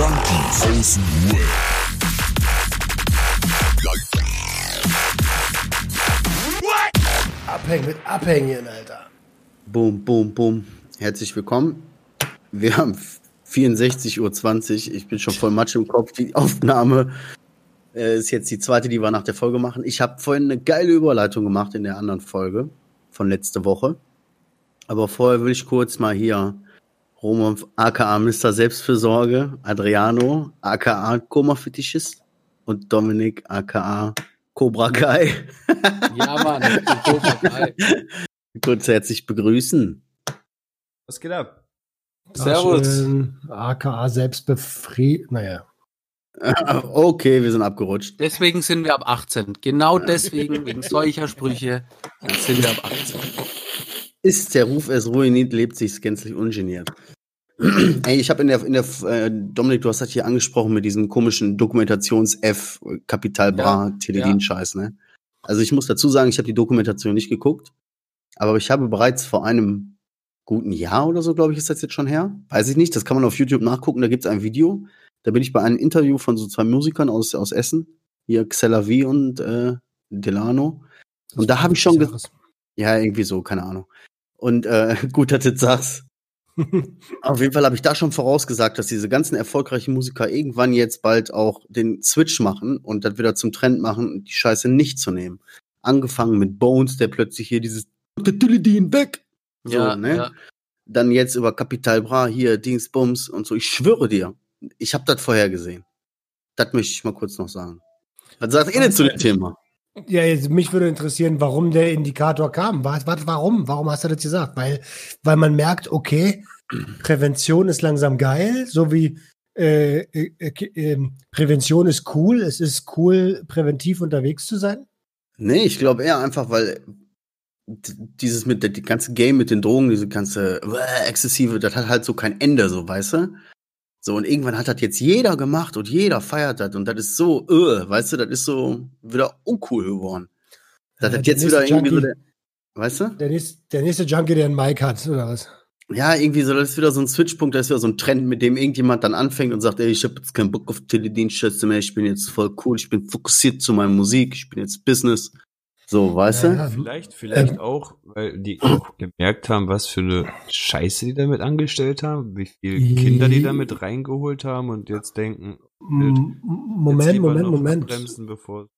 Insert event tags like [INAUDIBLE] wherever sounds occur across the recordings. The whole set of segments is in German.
Junkies aus dem Web. Abhängen mit Abhängen, Alter. Boom, boom, boom. Herzlich willkommen. Wir haben 64.20 Uhr. Ich bin schon voll Matsch im Kopf. Die Aufnahme äh, ist jetzt die zweite, die wir nach der Folge machen. Ich habe vorhin eine geile Überleitung gemacht in der anderen Folge von letzte Woche. Aber vorher will ich kurz mal hier Roman aka Mr. Selbstfürsorge, Adriano aka Koma-Fetischist und Dominik aka Cobra Kai. [LAUGHS] Ja, Mann, ich bin Cobra Kai. [LAUGHS] Kurz herzlich begrüßen. Was geht ab? Servus. AKA Selbstbefried. Naja. [LAUGHS] Okay, wir sind abgerutscht. Deswegen sind wir ab 18. Genau deswegen, wegen solcher Sprüche, sind wir ab 18. Ist der Ruf es ruiniert, lebt sich's gänzlich ungeniert. [CLEARS THROAT] Ey, ich habe in der, in der äh, Dominik, du hast das hier angesprochen mit diesem komischen Dokumentations-F, Kapital Bra, Ja, Teledin-Scheiß, ne? Also ich muss dazu sagen, ich habe die Dokumentation nicht geguckt, aber ich habe bereits vor einem guten Jahr oder so, glaube ich, ist das jetzt schon her. Weiß ich nicht, das kann man auf YouTube nachgucken, da gibt's ein Video. Da bin ich bei einem Interview von so zwei Musikern aus, aus Essen, hier Xelavi und äh, Delano. Und da habe ich schon, ja, irgendwie so, keine Ahnung. Und äh, [LAUGHS] gut, dass du das sagst. Auf jeden Fall habe ich da schon vorausgesagt, dass diese ganzen erfolgreichen Musiker irgendwann jetzt bald auch den Switch machen und das wieder zum Trend machen, die Scheiße nicht zu nehmen. Angefangen mit Bones, der plötzlich hier dieses weg. So, Ja, ne? ja. Dann jetzt über Capital Bra, hier Dingsbums und so. Ich schwöre dir, ich habe das vorher gesehen. Das möchte ich mal kurz noch sagen. Was sagt ihr denn zu dem Thema? Ja, jetzt, mich würde interessieren, warum der Indikator kam. Was, was, warum? Warum hast du das gesagt? Weil, weil man merkt, okay, Prävention ist langsam geil, so wie äh, äh, äh, ähm, Prävention ist cool. Es ist cool, präventiv unterwegs zu sein. Nee, ich glaube eher einfach, weil dieses mit der die ganze Game mit den Drogen, diese ganze äh, exzessive, das hat halt so kein Ende, so weißt du? So und irgendwann hat das jetzt jeder gemacht und jeder feiert das und das ist so, äh, weißt du, das ist so wieder uncool geworden. Das Ja, hat jetzt wieder irgendwie so, der, weißt du? Der nächste, der nächste Junkie, der einen Mike hat, oder was? Ja, irgendwie so, das ist wieder so ein Switchpunkt, das ist wieder so ein Trend, mit dem irgendjemand dann anfängt und sagt, ey, ich habe jetzt keinen Bock auf Teledienstschätze mehr, ich bin jetzt voll cool, ich bin fokussiert zu meiner Musik, ich bin jetzt Business. So, weißt Ja, du? ja. Vielleicht, vielleicht Ähm. auch, weil die auch gemerkt haben, was für eine Scheiße die damit angestellt haben, wie viele Kinder die damit reingeholt haben und jetzt denken, M- jetzt Moment, Moment, Moment. Bremsen, bevor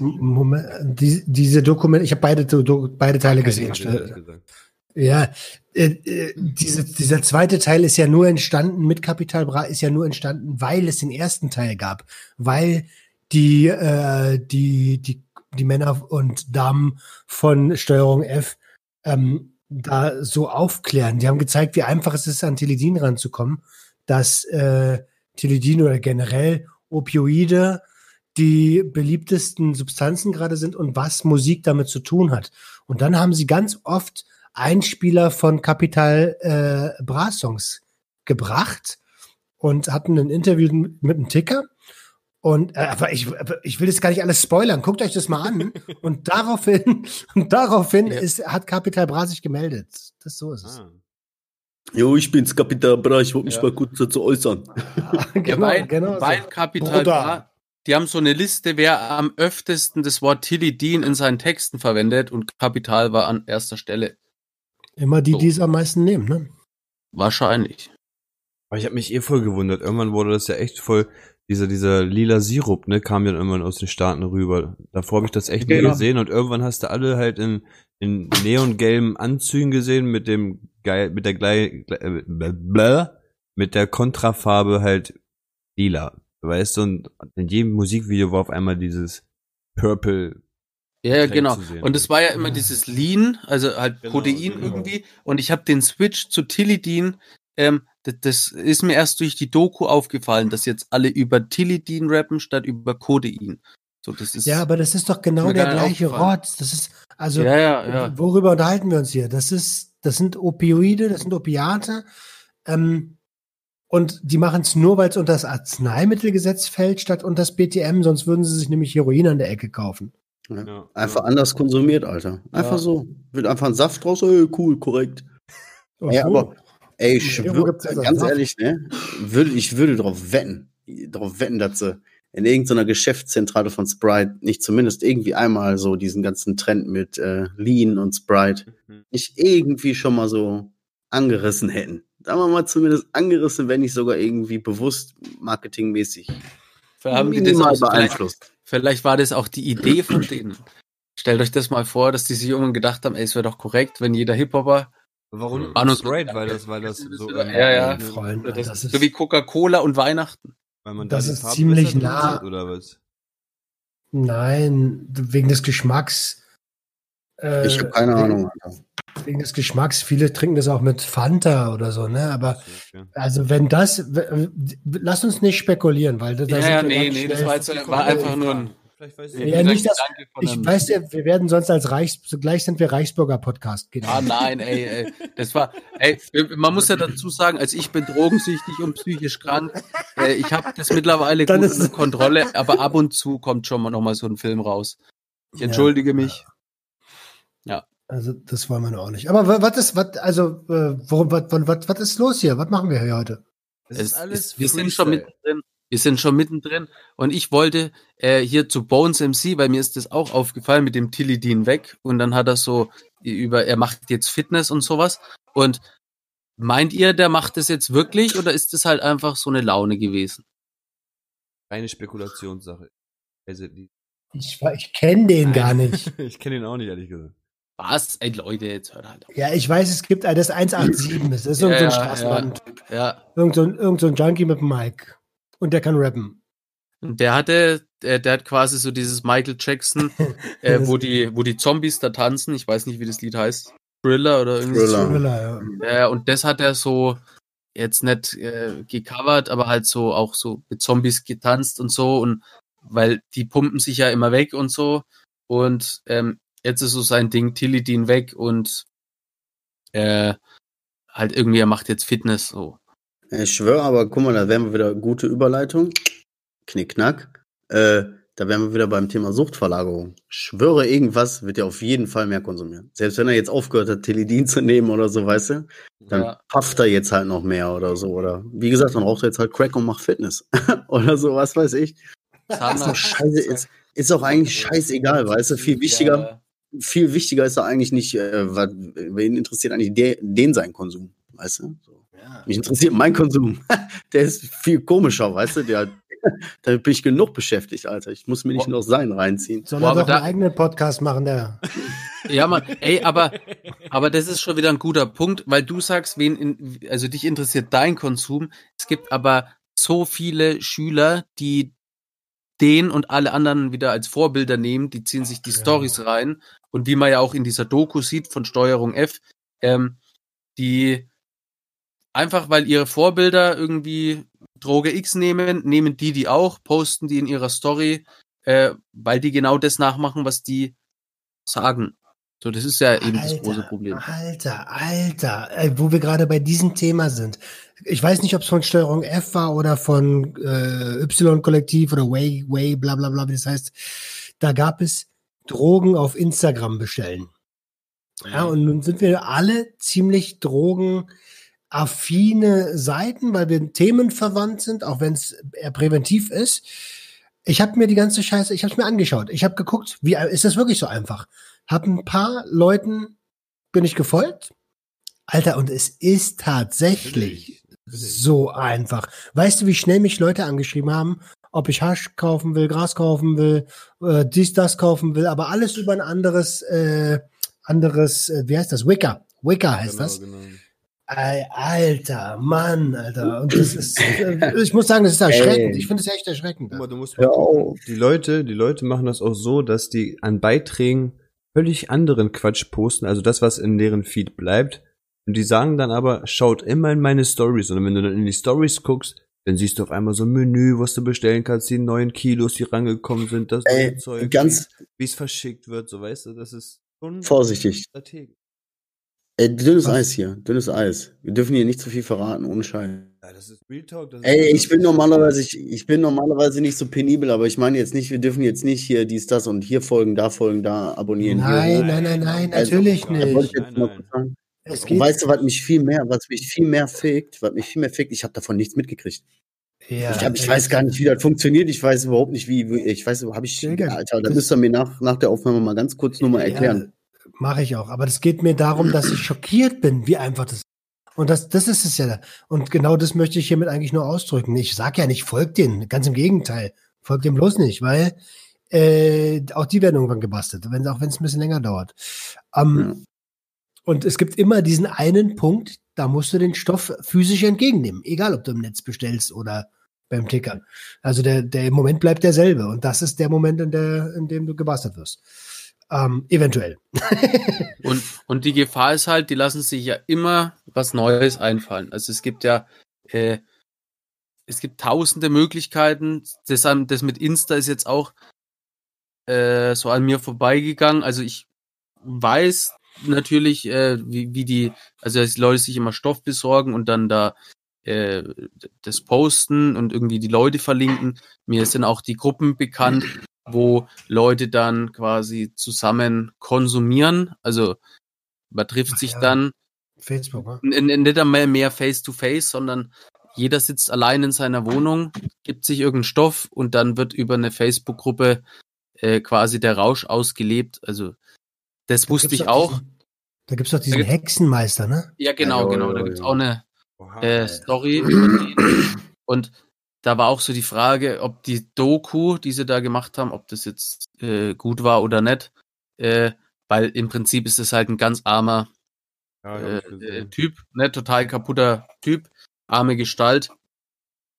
Moment, die, diese Dokumente, ich habe beide, Do- beide Teile Okay, gesehen. Ja, äh, äh, diese, dieser zweite Teil ist ja nur entstanden, mit Capital Bra ist ja nur entstanden, weil es den ersten Teil gab, weil die, äh, die, die, die Männer und Damen von Steuerung F ähm, da so aufklären. Die haben gezeigt, wie einfach es ist, an Teledin ranzukommen, dass äh, Teledin oder generell Opioide die beliebtesten Substanzen gerade sind und was Musik damit zu tun hat. Und dann haben sie ganz oft Einspieler von Capital äh, Bra Songs gebracht und hatten ein Interview mit, einem Ticker. Und äh, aber ich, ich will jetzt gar nicht alles spoilern. Guckt euch das mal an. [LAUGHS] und daraufhin, und daraufhin Ja. ist, hat Capital Bra sich gemeldet. Das so ist es. Ah. Jo, ich bin's, Kapitan Bra, ich wollte mich Ja. mal kurz dazu äußern. [LAUGHS] Ja, weil, genau so. weil Kapital Bruder. Bra, die haben so eine Liste, wer am öftesten das Wort Tilidin in seinen Texten verwendet und Kapital war an erster Stelle. Immer die, So. die es am meisten nehmen, ne? Wahrscheinlich. Aber ich habe mich eh voll gewundert. Irgendwann wurde das ja echt voll, dieser, dieser lila Sirup, ne, kam ja dann irgendwann aus den Staaten rüber. Davor habe ich das echt nie Genau. gesehen und irgendwann hast du alle halt in, in neongelben Anzügen gesehen mit dem geil, mit der gleich, äh, mit der Kontrafarbe halt lila. Weißt du, und in jedem Musikvideo war auf einmal dieses Purple. Ja, ja, genau. Und es war ja immer dieses Lean, also halt Genau, Protein genau. irgendwie. Und ich habe den Switch zu Tilidin, ähm, das, das ist mir erst durch die Doku aufgefallen, dass jetzt alle über Tilidin rappen statt über Codein. So, das ist Ja, aber das ist doch genau der gleiche. Rotz. Das ist, also, ja, ja, ja. worüber unterhalten wir uns hier? Das ist, das sind Opioide, das sind Opiate. Ähm, und die machen es nur, weil es unter das Arzneimittelgesetz fällt, statt unter das BTM, sonst würden sie sich nämlich Heroin an der Ecke kaufen. Ja. Ja. Einfach anders konsumiert, Alter. Einfach Ja. so. Wird einfach ein Saft draus, ey, cool, korrekt. Ja, aber Ey, ich schwör, ganz Sachen. ehrlich, ne? Würde, ich würde darauf wetten, darauf wetten, dass sie in irgendeiner Geschäftszentrale von Sprite nicht zumindest irgendwie einmal so diesen ganzen Trend mit äh, Lean und Sprite nicht irgendwie schon mal so angerissen hätten. Sagen wir mal zumindest angerissen, wenn nicht sogar irgendwie bewusst marketingmäßig Haben die das auch so vielleicht, beeinflusst. vielleicht war das auch die Idee von denen. Stellt euch das mal vor, dass die sich irgendwann gedacht haben, ey, es wäre doch korrekt, wenn jeder Hip-Hopper, Warum War nur- Sprite? Weil das, weil das so. Ja, ja. Freunde, das, das ist so wie Coca-Cola und Weihnachten. Weil man Das da ist ziemlich nah. Oder was? Nein, wegen des Geschmacks. Äh, Ich habe keine wegen, Ahnung. Alter. Wegen des Geschmacks. Viele trinken das auch mit Fanta oder so, ne? Aber Okay. also wenn das, lass uns nicht spekulieren, weil da Ja, ja, nee, nee, das war, jetzt, war einfach nur ein. Vielleicht weiß Ja, ich Ja, nicht, dass- Ich einem- weiß ja, wir werden sonst als Reichs, gleich sind wir Reichsbürger Podcast. Genau. Ah nein, ey, ey, das war, ey, man muss ja dazu sagen, als ich bin drogensüchtig und psychisch krank. Äh, ich habe das mittlerweile Dann gut unter Kontrolle, aber ab und zu kommt schon mal noch mal so ein Film raus. Ich Ja. entschuldige mich. Also das wollen wir noch auch nicht. Aber wa- was ist, was, also äh, worum, was, was, was ist los hier? Was machen wir hier heute? Es Es ist alles ist, wir sind schon mittendrin. Wir sind schon mittendrin. Und ich wollte äh, hier zu Bones MC, weil mir ist das auch aufgefallen mit dem Tilidin weg. Und dann hat er so über, er macht jetzt Fitness und sowas. Und meint ihr, der macht das jetzt wirklich oder ist das halt einfach so eine Laune gewesen? Reine Spekulationssache. Also, Ich, ich kenne den gar nicht. [LAUGHS] ich kenne ihn auch nicht, ehrlich gesagt. Was? Ey, Leute, jetzt hört halt auf. Ja, ich weiß, es gibt ein- das 187. Das ist irgendein Ja, so ja, Straßenbahn-Typ. Ja. Irgend, so ein, irgend so ein Junkie mit dem Mic. Und der kann rappen. Und der hatte, der, der hat quasi so dieses Michael Jackson, [LAUGHS] äh, wo die, wo die Zombies da tanzen. Ich weiß nicht, wie das Lied heißt. Thriller oder irgendwie so. Thriller. Thriller, ja. Ja, und das hat er so jetzt nicht äh, gecovert, aber halt so auch so mit Zombies getanzt und so und weil die pumpen sich ja immer weg und so und ähm, jetzt ist so sein Ding Tilidin weg und äh, halt irgendwie er macht jetzt Fitness so. Ich schwöre, aber guck mal, da wären wir wieder gute Überleitung. Knickknack. Äh, da wären wir wieder beim Thema Suchtverlagerung. Schwöre, irgendwas wird er auf jeden Fall mehr konsumieren. Selbst wenn er jetzt aufgehört hat, Teledin zu nehmen oder so, weißt du, dann Ja. pafft er jetzt halt noch mehr oder so. Oder wie gesagt, dann raucht er jetzt halt Crack und macht Fitness. [LAUGHS] oder so, was weiß ich. Ist doch scheiße, ist, ist auch eigentlich scheißegal, weißt du? Viel wichtiger, viel wichtiger ist doch eigentlich nicht, äh, was, wen interessiert eigentlich der, den sein Konsum, weißt du? So. Mich interessiert mein Konsum. [LAUGHS] Der ist viel komischer, weißt du? Der, [LAUGHS] da bin ich genug beschäftigt, Alter. Ich muss mir nicht noch sein reinziehen. Soll er aber doch da- einen eigenen Podcast machen, der. Ja, Mann, ey, aber, [LAUGHS] aber das ist schon wieder ein guter Punkt, weil du sagst, wen in, also dich interessiert dein Konsum. Es gibt aber so viele Schüler, die den und alle anderen wieder als Vorbilder nehmen, die ziehen sich die Ja. Stories rein. Und wie man ja auch in dieser Doku sieht von Steuerung F, ähm, die einfach, weil ihre Vorbilder irgendwie Droge X nehmen, nehmen die die auch, posten die in ihrer Story, äh, weil die genau das nachmachen, was die sagen. So, das ist ja eben das große Problem. Alter, Alter, äh, wo wir gerade bei diesem Thema sind. Ich weiß nicht, ob es von Steuerung F war oder von äh, Y-Kollektiv oder Way, Way, bla bla bla, wie das heißt. Da gab es Drogen auf Instagram bestellen. Ja, und nun sind wir alle ziemlich drogenaffine Seiten, weil wir themenverwandt sind, auch wenn es eher präventiv ist. Ich habe mir die ganze Scheiße, ich habe es mir angeschaut. Ich habe geguckt, wie ist das wirklich so einfach? Hab ein paar Leuten bin ich gefolgt. Alter, und es ist tatsächlich so einfach. Weißt du, wie schnell mich Leute angeschrieben haben, ob ich Hasch kaufen will, Gras kaufen will, äh, dies, das kaufen will, aber alles über ein anderes, äh, anderes, äh, wie heißt das? Wicker. Wicker heißt Genau, das. genau. Alter, Mann, Alter. Und das ist, [LAUGHS] äh, ich muss sagen, das ist erschreckend. Ey. Ich finde es echt erschreckend. Guck mal, du musst auf. die Leute, die Leute machen das auch so, dass die an Beiträgen völlig anderen Quatsch posten, also das, was in deren Feed bleibt. Und die sagen dann aber, schaut immer in meine Stories. Und wenn du dann in die Stories guckst, dann siehst du auf einmal so ein Menü, was du bestellen kannst, die neuen Kilos, die rangekommen sind, das Ey, neue Zeug, ganz wie es verschickt wird, so weißt du, das ist schon vorsichtig. strategisch. Ey, dünnes Was? Eis hier, dünnes Eis. Wir dürfen hier nicht zu viel verraten, ohne Scheiß. Ja, das ist Real Talk. Das ist Ey, ich bin normalerweise, ich, ich bin normalerweise nicht so penibel, aber ich meine jetzt nicht, wir dürfen jetzt nicht hier dies, das und hier folgen, da folgen, da abonnieren. Nein, hier. nein, nein, nein, Also, natürlich nicht. Nein, weißt du, was mich viel mehr, was mich viel mehr fickt, was mich viel mehr fickt, ich habe davon nichts mitgekriegt. ja, ich, hab, ich weiß gar nicht, wie das funktioniert. Ich weiß überhaupt nicht, wie, wie ich weiß, habe ich, Alter, da das- müsst ihr mir nach, nach der Aufnahme mal ganz kurz nur mal erklären. Ja, Mache ich auch. Aber es geht mir darum, dass ich schockiert bin, wie einfach das ist. Und das, das ist es ja. Und genau das möchte ich hiermit eigentlich nur ausdrücken. Ich sag ja nicht, folgt denen. Ganz im Gegenteil. Folgt dem bloß nicht, weil äh, auch die werden irgendwann gebastelt, wenn, auch wenn es ein bisschen länger dauert. Ähm, Und es gibt immer diesen einen Punkt, da musst du den Stoff physisch entgegennehmen. Egal, ob du im Netz bestellst oder beim Tickern. Also der, der Moment bleibt derselbe. Und das ist der Moment, in, der, in dem du gebastelt wirst. Ähm, eventuell. [LAUGHS] Und, und die Gefahr ist halt, die lassen sich ja immer was Neues einfallen. Also es gibt ja, äh, es gibt tausende Möglichkeiten. Das, das mit Insta ist jetzt auch äh, so an mir vorbeigegangen. Also ich weiß natürlich, äh, wie, wie die, also dass die Leute sich immer Stoff besorgen und dann da äh, das posten und irgendwie die Leute verlinken. Mir sind auch die Gruppen bekannt, wo Leute dann quasi zusammen konsumieren. Also man trifft Ach sich ja. dann Facebook, ne? n- n- nicht einmal mehr face to face, sondern jeder sitzt allein in seiner Wohnung, gibt sich irgendeinen Stoff und dann wird über eine Facebook-Gruppe äh, quasi der Rausch ausgelebt. Also das wusste Gibt's ich auch. Diesen, da gibt's doch diesen gibt's- Hexenmeister, ne? Ja, genau, Ja, genau. Da gibt's ja. auch eine äh, Story über den. [CLEARS THROAT] Und da war auch so die Frage, ob die Doku, die sie da gemacht haben, ob das jetzt äh, gut war oder nicht. Äh, weil im Prinzip ist es halt ein ganz armer Ja, äh, äh, Typ, ne, total kaputter Typ, arme Gestalt.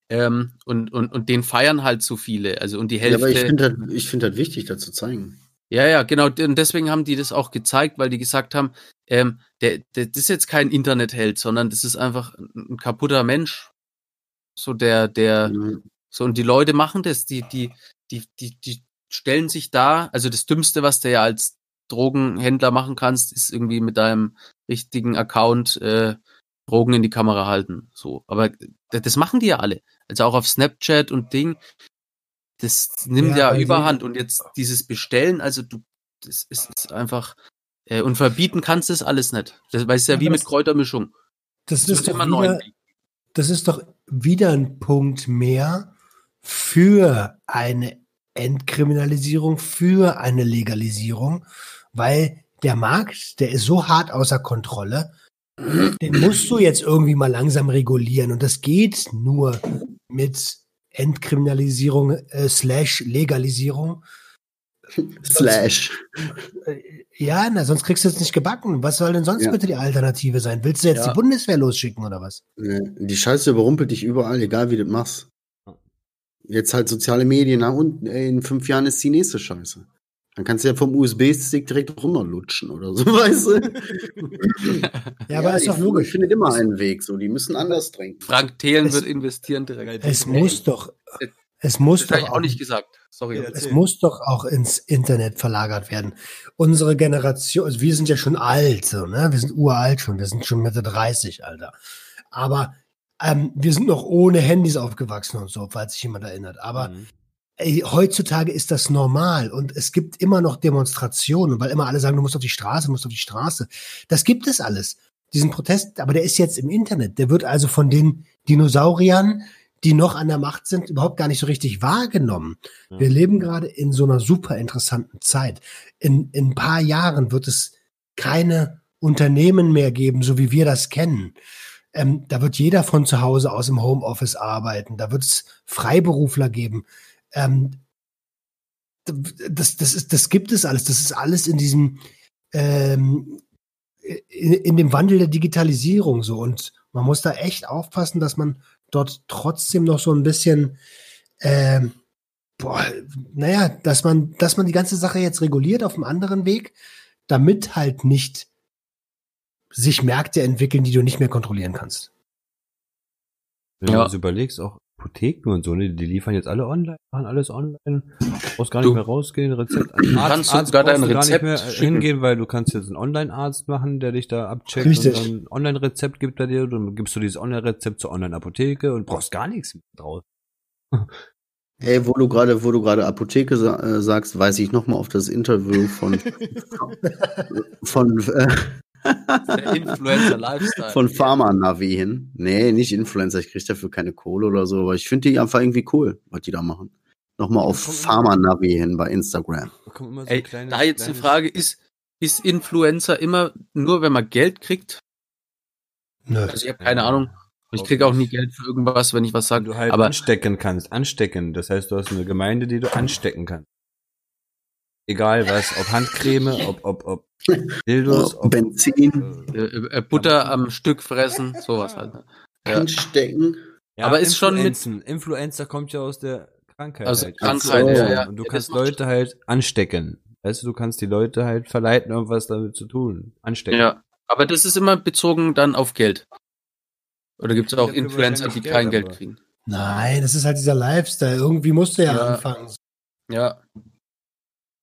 Ähm, und, und, und den feiern halt so viele. Also und die Ja, aber ich Hälfte. finde das, ich finde das wichtig, das zu zeigen. Ja, ja, genau. Und deswegen haben die das auch gezeigt, weil die gesagt haben, ähm, der, der, das ist jetzt kein Internetheld, sondern das ist einfach ein, ein kaputter Mensch. So der, der, Mhm. so und die Leute machen das, die, die, die, die, die stellen sich da. Also das Dümmste, was du ja als Drogenhändler machen kannst, ist irgendwie mit deinem richtigen Account äh, Drogen in die Kamera halten. So, aber d- das machen die ja alle. Also auch auf Snapchat und Ding. Das nimmt Ja, ja, Überhand und jetzt dieses Bestellen, also du, das ist einfach äh, und verbieten kannst du das alles nicht. Das weißt ja Aber wie mit das- Kräutermischung. Das Es ist doch immer neu. Das ist doch wieder ein Punkt mehr für eine Entkriminalisierung, für eine Legalisierung, weil der Markt, der ist so hart außer Kontrolle, den musst du jetzt irgendwie mal langsam regulieren und das geht nur mit Entkriminalisierung äh, slash Legalisierung. Slash. Äh, Ja, na, sonst kriegst du es nicht gebacken. Was soll denn sonst Ja. bitte die Alternative sein? Willst du jetzt Ja. die Bundeswehr losschicken oder was? Die Scheiße überrumpelt dich überall, egal wie du das machst. Jetzt halt soziale Medien, na und ey, in fünf Jahren ist die nächste Scheiße. Dann kannst du ja vom USB-Stick direkt runterlutschen oder so, [LAUGHS] weißt du? [LAUGHS] Ja, aber ist doch logisch. Ich finde immer einen Weg, so. Die müssen anders denken. Frank Thelen Es- wird investieren direkt. Es muss doch, es muss Das habe doch ich auch nicht gesagt. Sorry. Ja, Es muss doch auch ins Internet verlagert werden. Unsere Generation, also wir sind ja schon alt, so, ne? Wir sind uralt schon, wir sind schon Mitte 30, Alter. Aber ähm, wir sind noch ohne Handys aufgewachsen und so, falls sich jemand erinnert. Aber Mhm. ey, heutzutage ist das normal und es gibt immer noch Demonstrationen, weil immer alle sagen, du musst auf die Straße, du musst auf die Straße. Das gibt es alles. Diesen Protest, aber der ist jetzt im Internet. Der wird also von den Dinosauriern, die noch an der Macht sind, überhaupt gar nicht so richtig wahrgenommen. Ja. Wir leben gerade in so einer super interessanten Zeit. In, in ein paar Jahren wird es keine Unternehmen mehr geben, so wie wir das kennen. Ähm, da wird jeder von zu Hause aus im Homeoffice arbeiten. Da wird es Freiberufler geben. Ähm, das, das, ist, das gibt es alles. Das ist alles in diesem, ähm, in, in dem Wandel der Digitalisierung so. Und man muss da echt aufpassen, dass man dort trotzdem noch so ein bisschen, ähm, boah, naja, dass man, dass man die ganze Sache jetzt reguliert auf einem anderen Weg, damit halt nicht sich Märkte entwickeln, die du nicht mehr kontrollieren kannst. Wenn Ja. du das überlegst, auch Apotheken und so, ne, die liefern jetzt alle online, machen alles online, brauchst gar nicht Du- mehr rausgehen, Rezept. kannst sogar dein brauchst du gar Rezept nicht mehr schicken. hingehen, weil du kannst jetzt einen Online-Arzt machen, der dich da abcheckt Richtig. und dann Online-Rezept gibt er dir, dann gibst du dieses Online-Rezept zur Online-Apotheke und brauchst gar nichts mehr draus. [LAUGHS] Ey, wo du gerade, wo du gerade Apotheke sa äh, sagst, weise ich nochmal auf das Interview von [LAUGHS] von äh, Der Influencer-Lifestyle. Von Pharma-Navi hin. Nee, nicht Influencer, ich krieg dafür keine Kohle oder so, aber ich finde die einfach irgendwie cool, was die da machen. Nochmal auf Pharma-Navi hin bei Instagram. So Ey, ein kleines- da jetzt die Frage, ist, ist Influencer immer nur, wenn man Geld kriegt? Nö. Also ich habe keine Ja, Ahnung. Ich kriege auch nie nicht. Geld für irgendwas, wenn ich was sage. du halt Aber anstecken kannst, anstecken. Das heißt, du hast eine Gemeinde, die du anstecken kannst. Egal was, ob Handcreme, [LAUGHS] ob, ob, ob Dildos, ob Benzin. äh, äh, Butter am Stück fressen, sowas halt. ne? Ja. Anstecken. Ja, Aber ist schon mit-. Influencer kommt ja aus der Krankheit. Aus halt. Krankheit, Ach so. ja, ja. Und du Ja, kannst Leute halt anstecken. Weißt du, du kannst die Leute halt verleiten, irgendwas damit zu tun. Anstecken. Ja. Aber das ist immer bezogen dann auf Geld. Oder gibt es auch Influencer, die kein Geld, Geld kriegen? Nein, das ist halt dieser Lifestyle. Irgendwie musst du ja, Ja. anfangen. Ja.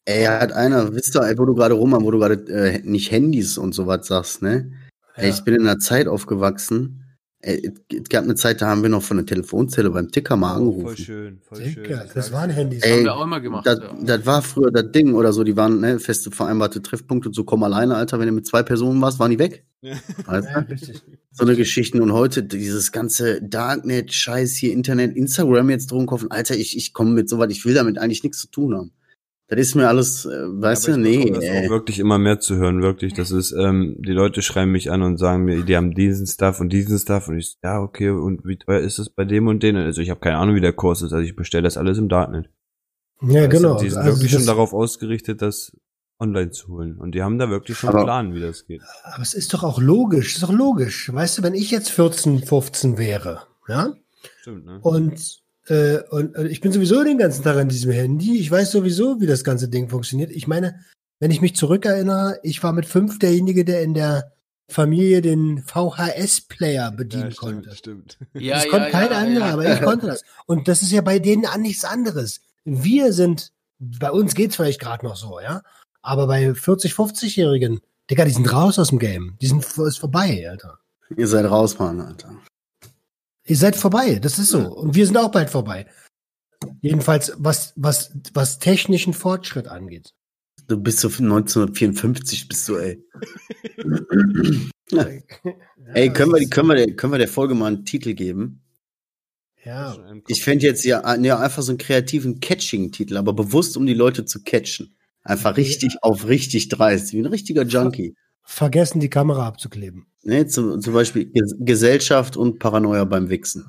Ey, hat einer, wisst ihr, ey, wo du gerade rum, wo du gerade äh, nicht Handys und sowas sagst, ne? Ey, Ja. ich bin in einer Zeit aufgewachsen. Ey, es- gab eine Zeit, da haben wir noch von der Telefonzelle beim Ticker mal Oh, voll angerufen. schön, voll Dicker, schön. das waren Handys. Ey, Haben wir auch immer gemacht. Das, ja. das war früher das Ding oder so, die waren ne, feste vereinbarte Treffpunkte, so komm alleine, Alter, wenn du mit zwei Personen warst, waren die weg. Ja. Weißt Ja, richtig. So eine Geschichten und heute dieses ganze Darknet, Scheiß hier, Internet, Instagram jetzt drum kaufen, Alter, ich, ich komme mit sowas, ich will damit eigentlich nichts zu tun haben. Das ist mir alles, äh, weißt du, nee, das auch wirklich immer mehr zu hören, wirklich. Das ist, ähm, die Leute schreiben mich an und sagen mir, die haben diesen Stuff und diesen Stuff und ich, ja, okay, und wie teuer ist es bei dem und denen? Also ich habe keine Ahnung, wie der Kurs ist, also ich bestelle das alles im Darknet. Ja, du, genau. Die sind Also wirklich das- schon darauf ausgerichtet, das online zu holen. Und die haben da wirklich schon einen Plan, wie das geht. Aber es ist doch auch logisch, ist doch logisch. Weißt du, wenn ich jetzt 14, 15 wäre, ja, Stimmt, ne? und, äh, und äh, ich bin sowieso den ganzen Tag an diesem Handy, ich weiß sowieso, wie das ganze Ding funktioniert. Ich meine, wenn ich mich zurückerinnere, ich war mit fünf derjenige, der in der Familie den VHS-Player bedienen ja, konnte. stimmt, stimmt. Ja, das ja, konnte ja, kein ja, anderer, ja. aber ich konnte das. Und das ist ja bei denen an nichts anderes. Wir sind, bei uns geht's vielleicht gerade noch so, ja. Aber bei 40, 50-Jährigen, Digga, die sind raus aus dem Game. Die sind ist vorbei, Alter. Ihr seid raus, Mann, Alter. Ihr seid vorbei, das ist so. Und wir sind auch bald vorbei. Jedenfalls, was, was, was technischen Fortschritt angeht. Du bist so 1954, bist du, ey. [LAUGHS] Ey, können wir, die- können, wir der, können wir der Folge mal einen Titel geben? Ja, Ich fände jetzt ja, ja einfach so einen kreativen Catching-Titel, aber bewusst, um die Leute zu catchen. Einfach richtig auf richtig dreist, wie ein richtiger Junkie. Vergessen die Kamera abzukleben. Ne, zum, zum Beispiel Ges Gesellschaft und Paranoia beim Wichsen.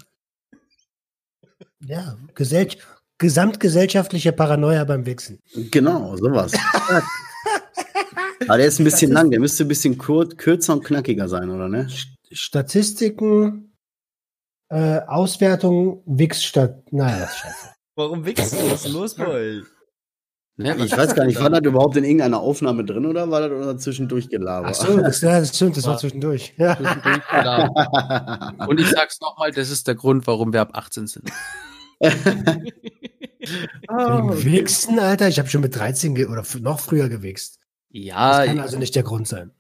Ja, Gesell gesamtgesellschaftliche Paranoia beim Wichsen. Genau, sowas. aber der ist ein bisschen lang, der müsste ein bisschen kürzer und knackiger sein, oder ne? Statistiken, äh, Auswertung, Wix-Stat. Naja, das ist scheiße. Warum wichst du? Was ist los bei euch? Ja, Ich weiß gar nicht, war [LAUGHS] das überhaupt in irgendeiner Aufnahme drin oder war das oder zwischendurch gelabert? Ach so, das, ja, das stimmt, das war zwischendurch. Ja. Zwischendurch. Und ich sag's nochmal, das ist der Grund, warum wir ab 18 sind. [LAUGHS] Wegen Wichsen, Alter, ich habe schon mit 13 ge oder noch früher gewichst. Ja, Das kann also nicht der Grund sein.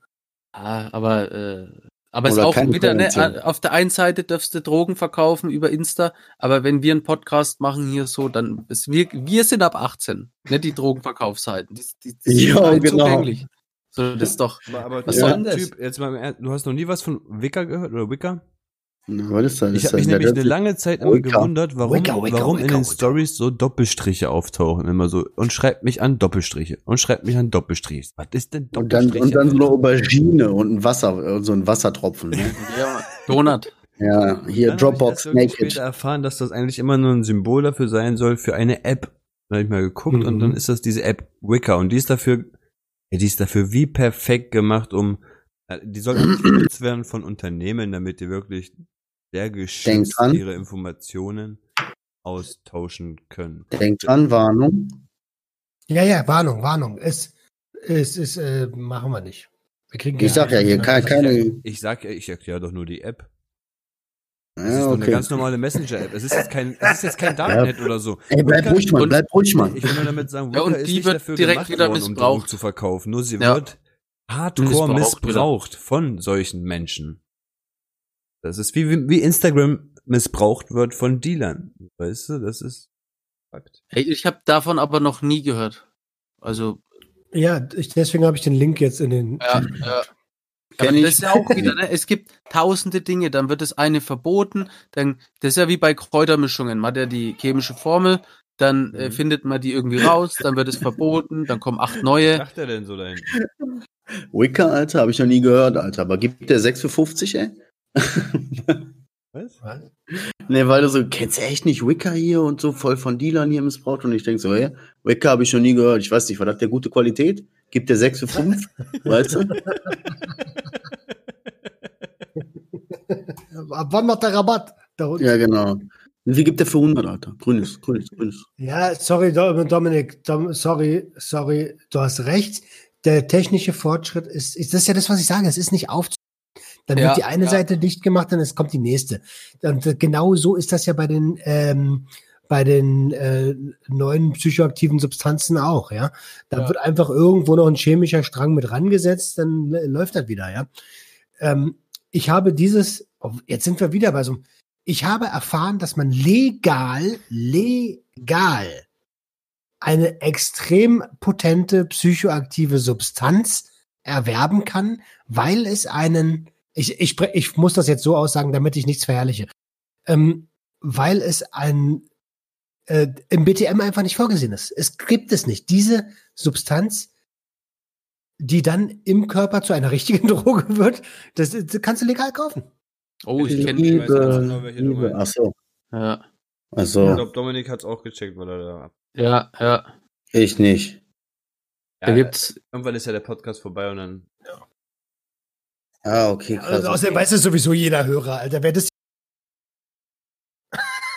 ja aber, äh, aber es ist auch wieder, ne, auf der einen Seite darfst du Drogen verkaufen über Insta, aber wenn wir einen Podcast machen hier so, dann ist wir, wir sind ab 18, nicht die Drogenverkaufsseiten. Die, die, die sind Ja, frei genau. zugänglich. So, das ist doch, Aber, aber Was der soll denn das? Typ, jetzt mal, du hast noch nie was von Wicker gehört oder Wicker? Was ist das? Ich habe mich nämlich eine lange Zeit immer gewundert, warum, Wicker, Wicker, warum in den. Stories so Doppelstriche auftauchen, immer so und schreibt mich an Doppelstriche und schreibt mich an Doppelstriche. Was ist denn Und dann, Doppelstriche? und dann so eine Aubergine und ein Wasser, äh, so ein Wassertropfen. Ne? [LAUGHS] ja, Donut. Ja, hier Dann Dropbox ich Naked. später erfahren, dass das eigentlich immer nur ein Symbol dafür sein soll für eine App. Da habe ich mal geguckt und Mhm. dann ist das diese App Wicker und die ist dafür, ja, die ist dafür wie perfekt gemacht, um äh, die soll [CLEARS THROAT] genutzt werden von Unternehmen, damit die wirklich sehr geschützt ihre Informationen austauschen können. Denkt dran, Warnung. Ja, ja, Warnung, Warnung. Es, es ist, äh, machen wir nicht. Wir kriegen Ich sag ja hier, keine, keine Ich sag ja, ich erkläre doch nur die App. Das ist ja, eine okay. ganz normale Messenger-App. Es ist jetzt kein, es ist jetzt kein Darknet oder so. Ey, bleib ruhig, Mann, und- bleib ruhig, Mann. Ich will nur damit sagen, Ja, Wicker und ist die nicht wird dafür direkt gemacht wieder worden, um missbraucht. Drogen zu verkaufen. Nur sie Ja. wird hardcore Missbraucht missbraucht, von solchen Menschen. Das ist wie, wie Instagram missbraucht wird von Dealern. Weißt du, das ist Fakt. Hey, ich habe davon aber noch nie gehört. Also, Ja, ich, deswegen habe ich den Link jetzt in den. ja, ja. Aber das ist ja auch wieder, ne? es gibt tausende Dinge, dann wird das eine verboten, dann, das ist ja wie bei Kräutermischungen, man hat ja die chemische Formel, dann äh, Mhm. findet man die irgendwie raus, dann wird es verboten, dann kommen acht Was neue. sagt er denn so da hinten? Wicker, Alter, habe ich noch nie gehört, Alter. Aber gibt der 6 für 50, ey? [LAUGHS] Was? Ne, weil du so, kennst du echt nicht Wicker hier und so voll von Dealern hier missbraucht? Und ich denk so, hey, Wicker habe ich noch nie gehört. Ich weiß nicht, war das der gute Qualität? Gibt der 6 für 5? weißt du? [LAUGHS] Ab wann macht der Rabatt? Unten. Ja, genau. Wie gibt der für 100, Alter? Grünes, grünes, grünes. Ja, sorry, Do- Dominik, Dom, sorry, sorry, du hast recht. Der technische Fortschritt ist, ist, das ist ja das, was ich sage, es ist nicht auf. Dann Ja, wird die eine ja. Seite dicht gemacht, dann es kommt die nächste. Und genau so ist das ja bei den, ähm, bei den äh, neuen psychoaktiven Substanzen auch, ja. Da Ja. wird einfach irgendwo noch ein chemischer Strang mit rangesetzt, dann läuft das wieder, ja. Ähm, ich habe dieses, oh, jetzt sind wir wieder bei so einem, ich habe erfahren, dass man legal, legal eine extrem potente psychoaktive Substanz erwerben kann, weil es einen, ich, ich, ich muss das jetzt so aussagen, damit ich nichts verherrliche, ähm, weil es ein äh, im BTM einfach nicht vorgesehen ist. Es gibt es nicht. Diese Substanz, die dann im Körper zu einer richtigen [LAUGHS] Droge wird, das, das kannst du legal kaufen. Oh, ich kenne die. Ich Liebe, welche du Liebe. meinst. Ach so. Ja, Ich Also, glaube, Dominik hat's auch gecheckt, weil er da. ja, ja. ich nicht. Da Ja, gibt's, Irgendwann ist ja der Podcast vorbei und dann. Ah, okay, krass. Also, außerdem weiß es sowieso jeder Hörer, Alter. Wer das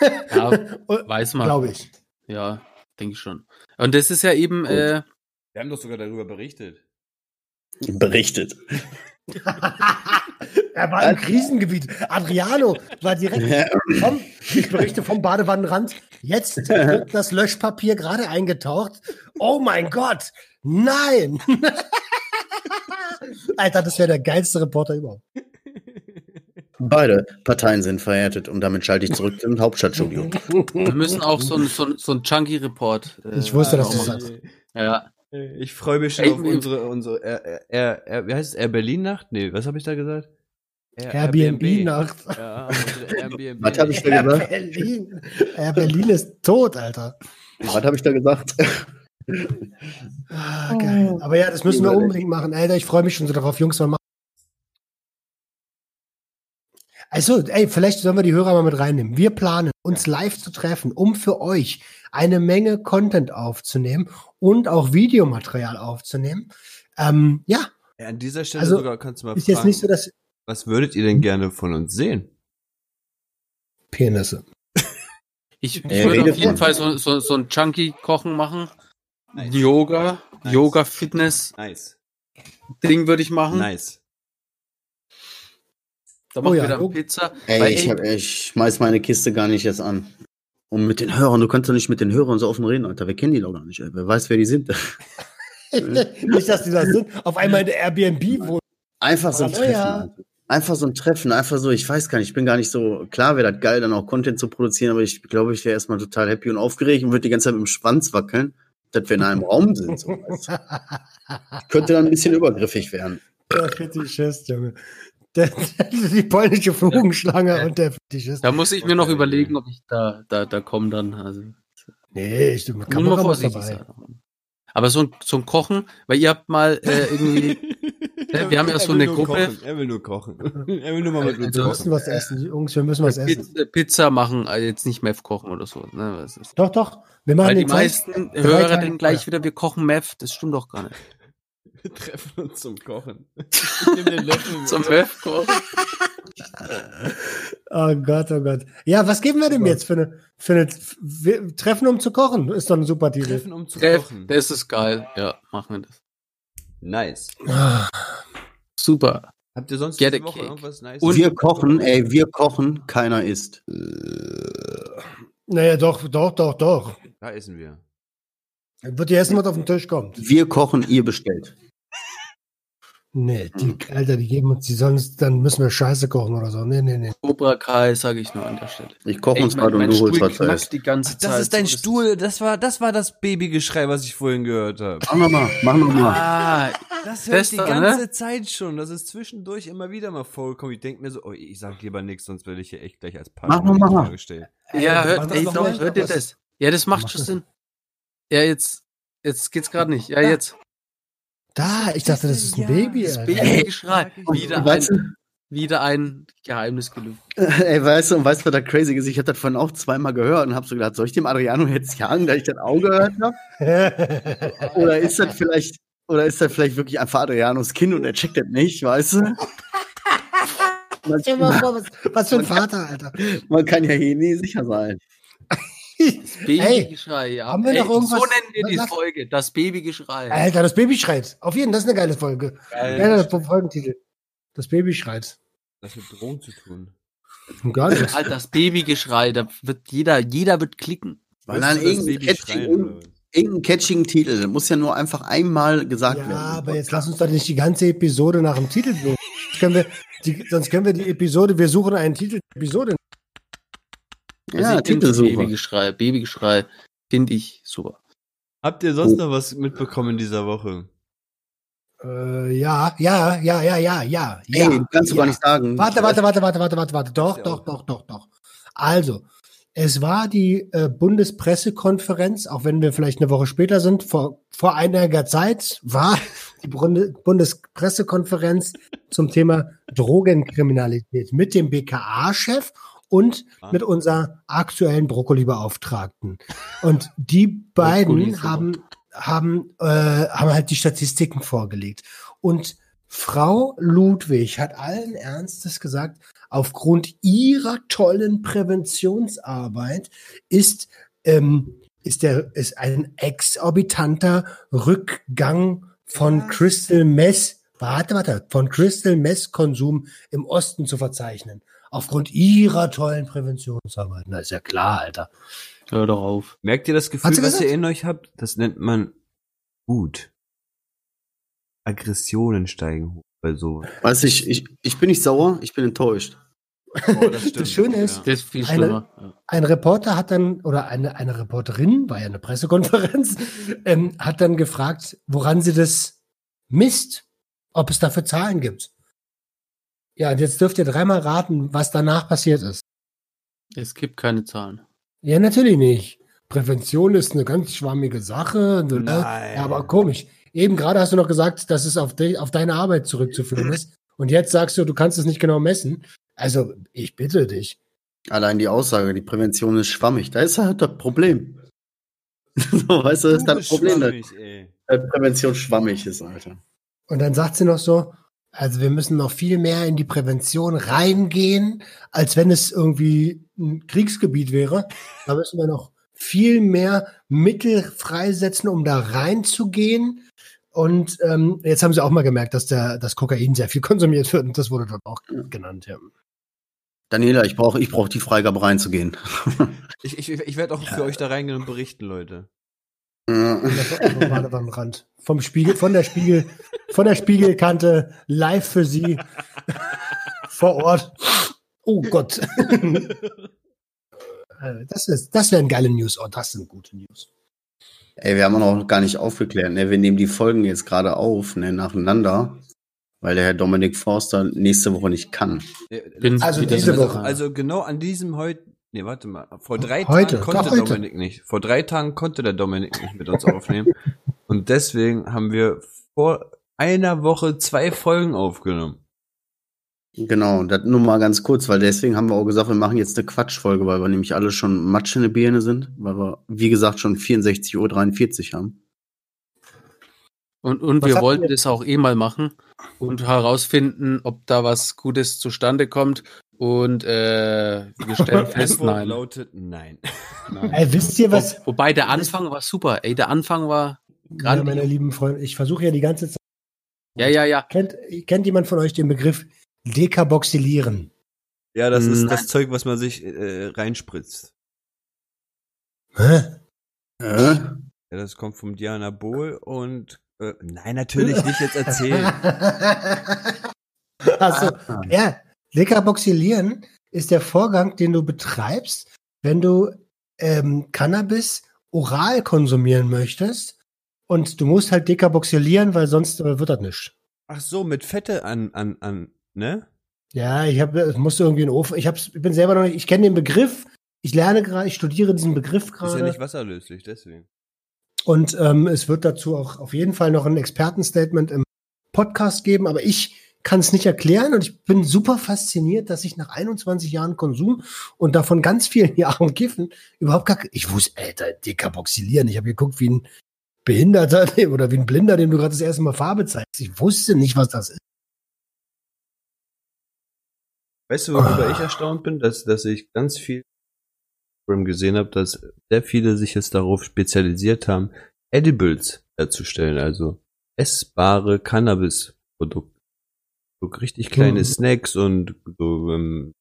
ja, [LAUGHS] weiß man. glaube ich. Ja, denke ich schon. Und das ist ja eben, äh, Wir haben doch sogar darüber berichtet. Berichtet. [LAUGHS] er war im Krisengebiet. Adriano war direkt vom, ich berichte vom Badewannenrand. Jetzt wird das Löschpapier gerade eingetaucht. Oh mein Gott! Nein! [LAUGHS] [LAUGHS] Alter, das wäre der geilste Reporter überhaupt. [LAUGHS] Beide Parteien sind verhärtet und damit schalte ich zurück zum Hauptstadtstudio. wir müssen auch so ein, so so ein Chunky-Report. Äh, Ich wusste, dass du sagst. Ja, Ich freue mich schon Ey, auf unsere, unsere Air, Air, Air, wie heißt es, Air Berlin Nacht? Nee, was habe ich da gesagt? Air, Airbnb-Nacht. Ja, Airbnb. [LAUGHS] Was habe ich da Air gesagt? Berlin. Air Berlin ist tot, Alter. Was habe ich da gesagt? Ah, geil. Aber ja, das müssen wir unbedingt machen. Alter, ich freue mich schon so darauf. Jungs, wir machen. Also, ey, vielleicht sollen wir die Hörer mal mit reinnehmen. Wir planen, uns live zu treffen, um für euch eine Menge Content aufzunehmen und auch Videomaterial aufzunehmen. Ähm, ja, Ja, an dieser Stelle Also, sogar kannst du mal ist fragen, jetzt nicht so, dass was würdet ihr denn gerne von uns sehen? Penisse. ich, ich Äh, würde auf jeden von- Fall so, so, so ein Chunky-Kochen machen. Nice. Yoga, Nice. Yoga-Fitness-Ding Nice. würde ich machen. Nice. Da Oh machen ja, wir dann Yoga. Pizza. Ey, ich, hab, ich schmeiß meine Kiste gar nicht jetzt an. Und mit den Hörern, du kannst doch nicht mit den Hörern so offen reden, Alter. Wir kennen die doch gar nicht, ey. Wer weiß, wer die sind. [LAUGHS] nicht, dass die das sind. Auf einmal in der Airbnb wohnen. Einfach so ein Halleluja. Treffen. Alter. Einfach so ein Treffen, einfach so, ich weiß gar nicht, ich bin gar nicht so, klar wäre das geil, dann auch Content zu produzieren, aber ich glaube, ich wäre erstmal total happy und aufgeregt und würde die ganze Zeit mit dem Schwanz wackeln, dass wir in einem Raum sind. So. Könnte dann ein bisschen übergriffig werden. Der Fetischist, Junge. Der, die polnische Fugenschlange und der Fetischist. Da muss ich mir noch überlegen, ob ich da, da, da komme dann. Also, Nee, ich bin nur vorsichtig dabei. sein. Aber so ein, so ein Kochen, weil ihr habt mal äh, irgendwie, [LAUGHS] Ja, wir haben ja so eine Gruppe. Kochen. Er will nur kochen. [LAUGHS] er will nur mal mit uns Also, Wir müssen kochen. was essen, Jungs, wir müssen was essen. Pizza, machen, also jetzt nicht Meth kochen oder so. Ne, was ist. Doch, doch. Wir machen Weil die Zeit- meisten drei Hörer Tage denken gleich wieder, wir kochen Meth. Das stimmt doch gar nicht. [LAUGHS] Wir treffen uns zum Kochen. Ich nehme den Löffel. Zum Meth kochen. [LAUGHS] Oh Gott, oh Gott. Ja, was geben wir dem jetzt für eine, für eine wir Treffen, um zu kochen? Ist doch ein super Titel. Treffen, um zu Treff, kochen. das ist geil. Ja, machen wir das. Nice. Ah, Super. Habt ihr sonst Get diese a Woche cake. irgendwas nice? Und- wir kochen, ey, wir kochen, keiner isst. Naja, doch, doch, doch, doch. da essen wir. Wird dir essen, was auf den Tisch kommt. Wir kochen, ihr bestellt. Nee, die, Alter, die geben uns, die sollen uns, dann müssen wir Scheiße kochen oder so. Nee, nee, nee. Cobra Kai, sage ich nur an der Stelle. Ich koche uns gerade und du holst Stuhl was zu essen. die ganze Zeit. Das ist dein Stuhl, das war, das war das Babygeschrei, was ich vorhin gehört habe. Mach nochmal, mach nochmal. Ah, Das höre ich die Fester, ganze ne? Zeit schon. Das ist zwischendurch immer wieder mal vorgekommen. Ich denke mir so, oh, ich sag lieber nichts, sonst werde ich hier echt gleich als Mach mal, mach mal. Frage stellen. ja, hört, ey, doch hört ihr das? Ja, das macht Mach schon. Sinn. Ja, jetzt, jetzt geht's gerade nicht. Ja, jetzt. Da, ich dachte, das ist ein Ja, Baby. das. Babygeschrei. Wieder weißt ein, wieder ein Geheimnis gelüftet. [LAUGHS] Ey, weißt du, und weißt du, was da crazy ist? Ich habe das vorhin auch zweimal gehört und habe so gedacht, soll ich dem Adriano jetzt jagen, da ich das auch gehört habe? [LAUGHS] Oder ist das vielleicht, oder ist das vielleicht wirklich einfach Adrianos Kind und er checkt das nicht, weißt du? [LAUGHS] Man, was, was für ein Vater, Alter. man kann ja hier nie sicher sein. [LAUGHS] Babygeschrei, ja. haben wir Ey, noch irgendwas- So nennen wir die Folge. Das Babygeschrei. Alter, das Baby schreit. Auf jeden Fall, das ist eine geile Folge. Geil. Ja, das Folgentitel. Das Baby schreit. Das mit Drogen zu tun. Gar nichts. Alter, das Babygeschrei, da wird jeder, jeder wird klicken. Weil dann das irgendein irgendein catchigen Titel. Das muss ja nur einfach einmal gesagt Ja, werden. aber jetzt lass uns doch nicht die ganze Episode nach dem Titel suchen. Sonst können wir die, sonst können wir die Episode, wir suchen einen Titel der Episode. Also Ja, Titelsuche. Babygeschrei, Babygeschrei finde ich super. Habt ihr sonst noch was mitbekommen in dieser Woche? Äh, ja, ja, ja, ja, ja, ja. Ey, ja, kannst du ja. gar nicht sagen. Warte, warte, warte, warte, warte, warte, warte. Doch, ja doch, doch, doch, doch. Also, es war die äh, Bundespressekonferenz, auch wenn wir vielleicht eine Woche später sind, vor, vor einiger Zeit war [LAUGHS] die Bunde- Bundespressekonferenz zum Thema Drogenkriminalität mit dem BKA-Chef und Ah. mit unserer aktuellen Brokkoli-Beauftragten. Und die [LAUGHS] beiden haben, haben, äh, haben halt die Statistiken vorgelegt. Und Frau Ludwig hat allen Ernstes gesagt, aufgrund ihrer tollen Präventionsarbeit ist, ähm, ist, der, ist ein exorbitanter Rückgang von Crystal Mess, warte, warte, von Crystal Mess Konsum im Osten zu verzeichnen. Aufgrund ihrer tollen Präventionsarbeit. Na, ist ja klar, Alter. Hör doch auf. Merkt ihr das Gefühl, was gesagt? ihr in euch habt? Das nennt man Wut. Aggressionen steigen hoch bei so. Weiß ich, ich, ich bin nicht sauer, ich bin enttäuscht. Oh, das, [LAUGHS] Das Schöne ist, Das ist viel Eine-. Ja. ein Reporter hat dann, oder eine, eine Reporterin, war ja eine Pressekonferenz, [LAUGHS] ähm, hat dann gefragt, woran sie das misst, ob es dafür Zahlen gibt. Ja, und jetzt dürft ihr dreimal raten, was danach passiert ist. Es gibt keine Zahlen. Ja, natürlich nicht. Prävention ist eine ganz schwammige Sache. ne? Nein. Ja, aber komisch. Eben gerade hast du noch gesagt, dass es auf, de auf deine Arbeit zurückzuführen [CLEARS THROAT] ist. Und jetzt sagst du, du kannst es nicht genau messen. Also, ich bitte dich. Allein die Aussage, die Prävention ist schwammig. Da ist halt das Problem. [LAUGHS] so, weißt du, das ist das Problem, dass Prävention schwammig ist, Alter. Und dann sagt sie noch so, also wir müssen noch viel mehr in die Prävention reingehen, als wenn es irgendwie ein Kriegsgebiet wäre. Da müssen wir noch viel mehr Mittel freisetzen, um da reinzugehen. Und ähm, jetzt haben sie auch mal gemerkt, dass der, das Kokain sehr viel konsumiert wird. Und das wurde dort auch genannt, ja. Daniela, ich brauche ich brauch die Freigabe reinzugehen. Ich, ich, ich werde auch für euch da reingehen und berichten, Leute. Ja. Vom Badewannenrand. Vom Spiegel, von der Spiegel, von der Spiegelkante live für Sie [LAUGHS] vor Ort. Oh Gott. [LAUGHS] Äh, Das ist, das wären geile News. Oh, das sind gute News. Ey, wir haben auch noch gar nicht aufgeklärt. Ne? Wir nehmen die Folgen jetzt gerade auf, ne, nacheinander, weil der Herr Dominik Forster nächste Woche nicht kann. Bin Also diese Woche. Also genau an diesem heute. Nee, warte mal. Vor drei Heute, Tagen konnte. Dominik nicht. Vor drei Tagen konnte der Dominik nicht mit uns aufnehmen. [LAUGHS] Und deswegen haben wir vor einer Woche zwei Folgen aufgenommen. Genau, das nur mal ganz kurz, weil deswegen haben wir auch gesagt, wir machen jetzt eine Quatschfolge, weil wir nämlich alle schon Matsch in der Birne sind, weil wir, wie gesagt, schon 64.43 Uhr haben. Und, und Was wir wollten ihr- das auch eh mal machen und herausfinden, ob da was Gutes zustande kommt. Und äh, wir [LAUGHS] stellen fest, nein. lautet nein. nein. Ey, wisst ihr was? Wo, wobei der Anfang war super. Ey, der Anfang war Ja, gerade. meine lieben Freunde, ich versuche ja die ganze Zeit. Ja, ja, ja. Kennt, kennt jemand von euch den Begriff Dekaboxylieren? Ja, das ist Nein. das Zeug, was man sich äh, reinspritzt. Hä? Äh? Ja, das kommt vom Dianabol und Äh, nein, natürlich nicht jetzt erzählen. [LAUGHS] Achso, ja, Dekarboxylieren ist der Vorgang, den du betreibst, wenn du ähm, Cannabis oral konsumieren möchtest. Und du musst halt dekarboxylieren, weil sonst wird das nicht. Ach so, mit Fette an, an, an, ne? Ja, ich habe, es musste irgendwie in den Ofen. Ich hab's, ich bin selber noch nicht, ich kenne den Begriff. Ich lerne gerade, ich studiere diesen Begriff Ist ja gerade. nicht wasserlöslich, deswegen. Und ähm, es wird dazu auch auf jeden Fall noch ein Expertenstatement im Podcast geben, aber ich kann es nicht erklären und ich bin super fasziniert, dass ich nach 21 Jahren Konsum und davon ganz vielen [LAUGHS] Jahren Kiffen überhaupt gar ich wusste, Alter, dekarboxylieren. Ich habe geguckt wie ein Behinderter [LAUGHS] oder wie ein Blinder, dem du gerade das erste Mal Farbe zeigst. Ich wusste nicht, was das ist. Weißt du, worüber Ah. ich erstaunt bin, dass, dass ich ganz viel gesehen habe, dass sehr viele sich jetzt darauf spezialisiert haben, Edibles herzustellen, also essbare Cannabis-Produkte. So richtig kleine Mhm. Snacks und so ähm,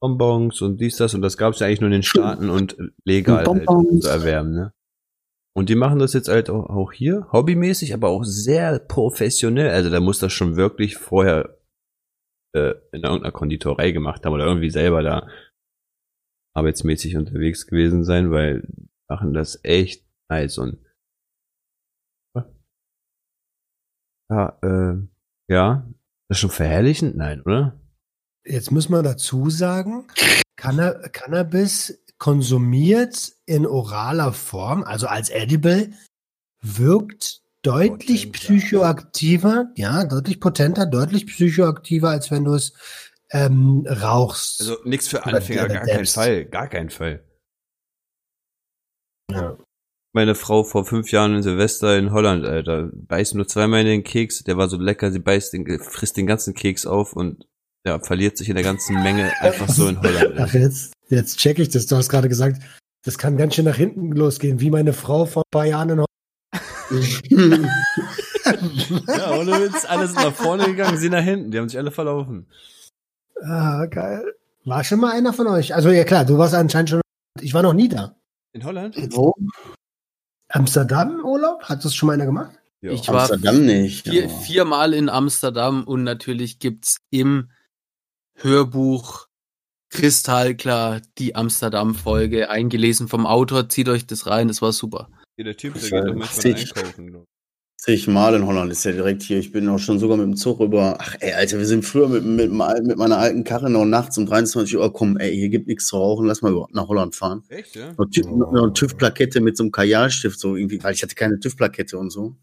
Bonbons und dies, das und das gab es ja eigentlich nur in den Staaten und legal halt Bonbons. zu erwerben, ne? Und die machen das jetzt halt auch, auch hier, hobbymäßig, aber auch sehr professionell. Also da muss das schon wirklich vorher äh, in irgendeiner Konditorei gemacht haben oder irgendwie selber da arbeitsmäßig unterwegs gewesen sein, weil die machen das echt nice und ja, äh, ja, das ist schon verherrlichend? Nein, oder? Jetzt muss man dazu sagen, Canna Cannabis konsumiert in oraler Form, also als Edible, wirkt deutlich Potenter. psychoaktiver, ja, deutlich potenter, deutlich psychoaktiver, als wenn du es ähm, rauchst. Also nichts für Anfänger, gar keinen. Fall, gar keinen Fall. Ja. Meine Frau vor fünf Jahren in Silvester in Holland, Alter, beißt nur zweimal in den Keks, der war so lecker, sie beißt den, frisst den ganzen Keks auf und ja, verliert sich in der ganzen Menge einfach so in Holland. Ach, jetzt, jetzt check ich das. Du hast gerade gesagt, das kann ganz schön nach hinten losgehen, wie meine Frau vor ein paar Jahren in Holland. [LAUGHS] Ja, ohne Witz, alle sind nach vorne gegangen, sie nach hinten, die haben sich alle verlaufen. ah, geil. War schon mal einer von euch? Also ja klar, du warst anscheinend schon. Ich war noch nie da. In Holland? Wo? Amsterdam Urlaub? Hat das schon mal einer gemacht? Ja. Ich war Amsterdam nicht. vier, ja. viermal in Amsterdam und natürlich gibt's im Hörbuch kristallklar die Amsterdam-Folge eingelesen vom Autor. Zieht euch das rein, das war super. Hier, der Typ, der geht doch manchmal einkaufen. Zig Mal in Holland, ist ja direkt hier. Ich bin auch schon sogar mit dem Zug über. Ach ey, Alter, wir sind früher mit, mit, mit meiner alten Karre noch nachts um 23 Uhr, komm, ey, hier gibt nichts zu rauchen, lass mal nach Holland fahren. Echt, ja? Noch, noch eine TÜV-Plakette mit so einem Kajalstift, so irgendwie, weil ich hatte keine TÜV-Plakette und so.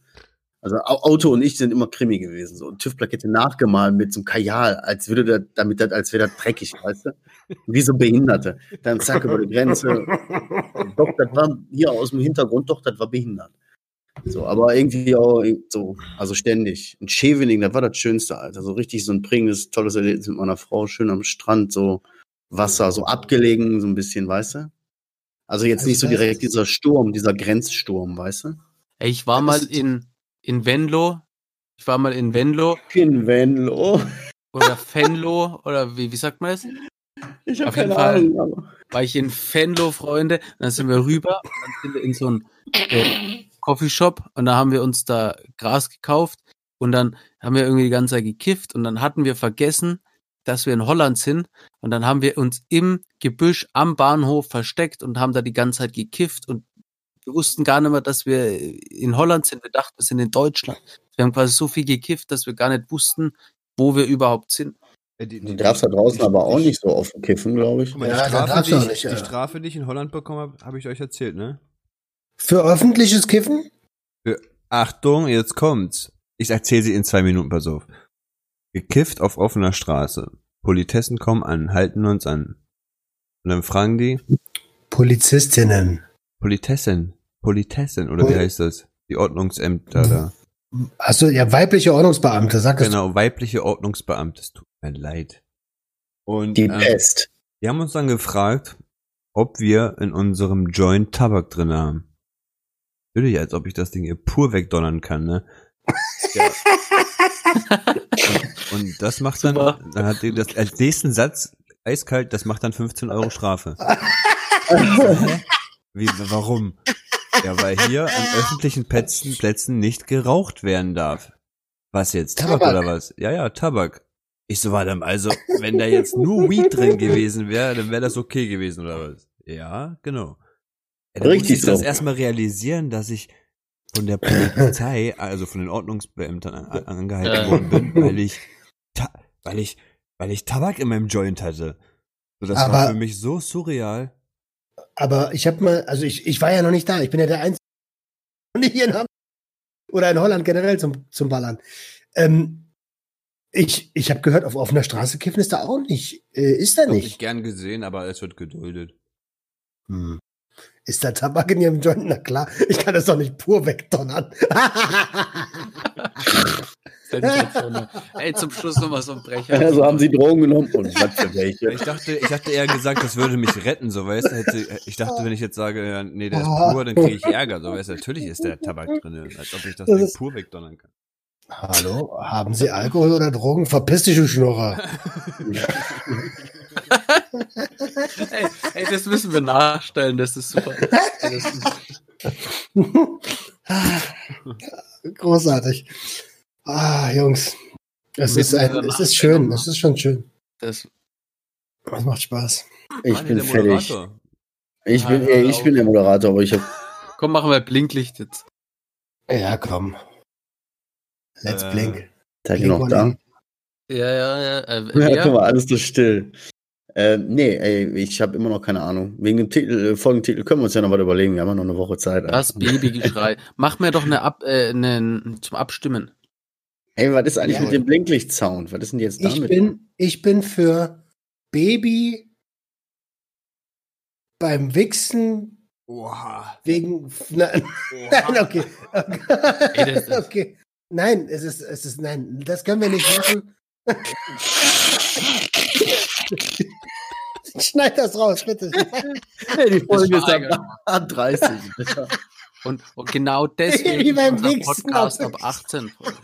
Also Au- Auto und ich sind immer Krimi gewesen. So TÜV-Plakette nachgemalt mit so einem Kajal, als würde das, damit das, als wäre das dreckig, weißt du? Wie so Behinderte. Dann zack über die Grenze. [LAUGHS] Doch, das war hier aus dem Hintergrund, doch, das war behindert. So, aber irgendwie auch so, also ständig. In Scheveningen, das war das Schönste, Alter. So richtig so ein prägendes, tolles Erlebnis mit meiner Frau, schön am Strand, so Wasser, so abgelegen, so ein bisschen, weißt du? Also jetzt Also nicht so direkt dieser Sturm, dieser Grenzsturm, weißt du? Ey, ich war mal in, in Venlo. Ich war mal in Venlo In Venlo. oder Venlo oder wie, wie sagt man das? Ich habe keine Fall. Ahnung, aber. war ich in Venlo, Freunde. Und dann sind wir rüber und dann sind wir in so einen äh, Coffeeshop und da haben wir uns da Gras gekauft und dann haben wir irgendwie die ganze Zeit gekifft und dann hatten wir vergessen, dass wir in Holland sind und dann haben wir uns im Gebüsch am Bahnhof versteckt und haben da die ganze Zeit gekifft und wir wussten gar nicht mehr, dass wir in Holland sind. Wir dachten, wir sind in Deutschland. Wir haben quasi so viel gekifft, dass wir gar nicht wussten, wo wir überhaupt sind. Die- Du die- darfst da draußen die- aber auch die- nicht so offen kiffen, glaube ich. Mal, Ja, die, da Strafe, die, ich, nicht, die ja. Strafe, die ich in Holland bekommen habe, habe ich euch erzählt, ne? Für öffentliches Kiffen? Achtung, jetzt kommt's. Ich erzähle sie in zwei Minuten, pass auf. Gekifft auf offener Straße. Politessen kommen an, halten uns an. Und dann fragen die, Polizistinnen. Politessen, Politessen, oder wie Pol- heißt das? Die Ordnungsämter da. Achso, ja, weibliche Ordnungsbeamte, sag es. Genau, weibliche Ordnungsbeamte. Es tut mir leid. Und Die ähm, Pest. die haben uns dann gefragt, ob wir in unserem Joint Tabak drin haben. Natürlich, als ob ich das Ding hier pur wegdonnern kann, ne? [LAUGHS] Ja. und, und das macht dann, Super. dann hat das als nächsten Satz eiskalt, das macht dann 15 Euro Strafe. [LAUGHS] Wie, warum? Ja, weil hier an öffentlichen Plätzen, Plätzen nicht geraucht werden darf. Was jetzt? Tabak, Tabak. oder was? Ja, ja, Tabak. Ich so, warte, also, wenn da jetzt nur Weed drin gewesen wäre, dann wäre das okay gewesen, oder was? Ja, genau. Ja, Richtig muss ich das so. erstmal realisieren, dass ich von der Polizei, [LAUGHS] also von den Ordnungsbeamten an, an, angehalten worden bin, weil [LAUGHS] ich, weil ich, weil ich Tabak in meinem Joint hatte. So, das war Aber- für mich so surreal. Aber ich habe mal, also ich, ich war ja noch nicht da. Ich bin ja der Einzige nicht hier in Hamburg oder in Holland generell zum, zum Ballern. Ähm, ich ich habe gehört, auf offener Straße kiffen ist da auch nicht. Äh, ist da Hab ich nicht. gern gesehen, aber es wird geduldet. Hm. Ist da Tabak in ihrem Joint? Na klar, ich kann das doch nicht pur wegdonnern. Ey, zum Schluss nochmal so ein Brecher. Also haben sie Drogen genommen und was für welche. Ich dachte, ich dachte eher gesagt, das würde mich retten, so weißt du. Hätte, ich dachte, wenn ich jetzt sage, nee, der ist pur, dann kriege ich Ärger, so weißt du. Natürlich ist der Tabak drin, als ob ich das, Das pur wegdonnern kann. Hallo, haben Sie Alkohol oder Drogen? Verpiss dich, du Schnurrer. [LAUGHS] ey, ey, das müssen wir nachstellen, das ist super. Das [LAUGHS] Großartig. Ah, Jungs. Es ist, ein, es ist schön, es ist schon schön. das, Es macht Spaß. Ich Mann, bin fertig. Ich bin, hör ich bin der Moderator, aber ich habe komm, machen wir Blinklicht jetzt. Ja, komm. Let's Äh, blink. Blink noch da? Ja, ja, ja. Äh, Ja, guck mal, alles so still. Äh, nee, ey, ich habe immer noch keine Ahnung. Wegen dem Titel, äh, Folgentitel können wir uns ja noch was überlegen. Wir haben ja noch eine Woche Zeit. Das Babygeschrei. Mach mir doch eine Ab, äh, eine, zum Abstimmen. Ey, was ist eigentlich Ja. mit dem Blinklicht-Sound? Was ist denn jetzt Ich damit? bin, ich bin für Baby beim Wichsen Oha. wegen. [LAUGHS] Nein, nein okay. Ey, das ist- okay. Nein, es ist, es ist, nein, das können wir nicht machen. Schneid das raus, bitte. Ey, die Folge ist ab, eigentlich- ab 30. Alter. Und, und genau deswegen Wie beim ist Podcast auf- ab 18. Folge.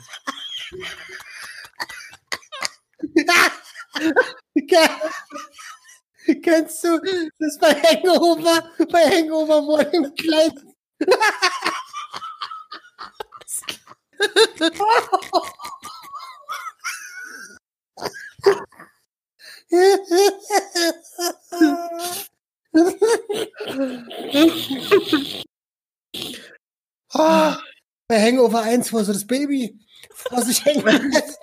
[LAUGHS] Kennst du das bei Hangover? Bei Hangover dem Kleid. [LAUGHS] Ah, bei Hangover 1, wo so das Baby vor sich hängen [LAUGHS] lässt.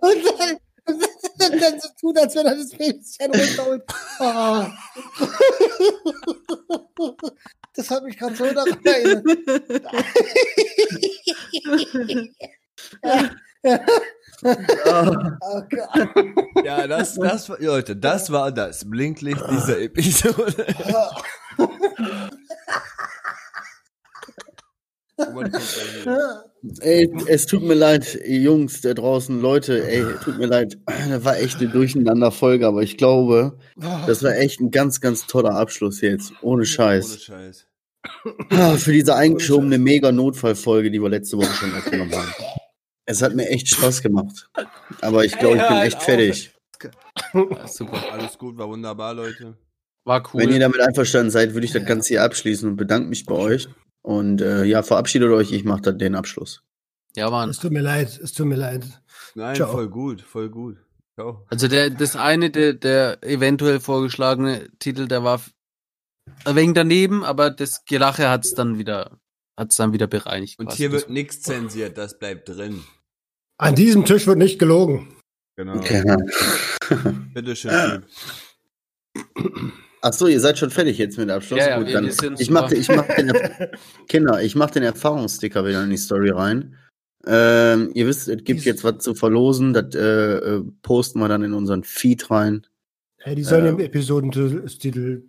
Und dann, und dann so tut, als wenn er das Babychen runterholt. Ah. Das hat mich gerade so daran erinnert. [LAUGHS] Oh Gott. Ja, das, das, war- Leute, das war das Blinklicht dieser Episode. Ey, es tut mir leid, Jungs da draußen, Leute, ey, tut mir leid. Das war echt eine Durcheinander-Folge, aber ich glaube, das war echt ein ganz, ganz toller Abschluss jetzt. Ohne Ohne Scheiß. Scheiß. Ah, Für diese eingeschobene Mega-Notfallfolge, die wir letzte Woche schon aufgenommen haben. Es hat mir echt Spaß gemacht. Aber ich glaube, ich bin echt fertig. Ja, super. Alles gut, war wunderbar, Leute. War cool. Wenn ihr damit einverstanden seid, würde ich das Ganze hier abschließen und bedanke mich bei euch. Und äh, ja, verabschiedet euch, ich mache dann den Abschluss. ja, Mann. Es tut mir leid, es tut mir leid. Nein, Ciao. voll gut, voll gut. Ciao. Also der, das eine, der, der eventuell vorgeschlagene Titel, der war ein wenig daneben, aber das Gelache hat's dann wieder, hat's dann wieder bereinigt. Und hier wird nichts zensiert, das bleibt drin. An diesem Tisch wird nicht gelogen. Genau. Okay. Bitteschön. Ach so, ihr seid schon fertig jetzt mit dem Abschluss. Ja, ja, Gut, dann ich mache ich mach den, [LAUGHS] Kinder, ich mache den Erfahrungssticker wieder in die Story rein. Ähm, ihr wisst, es gibt jetzt was zu verlosen, das äh, äh, posten wir dann in unseren Feed rein. Hey, die sollen Äh. im Episodentitel.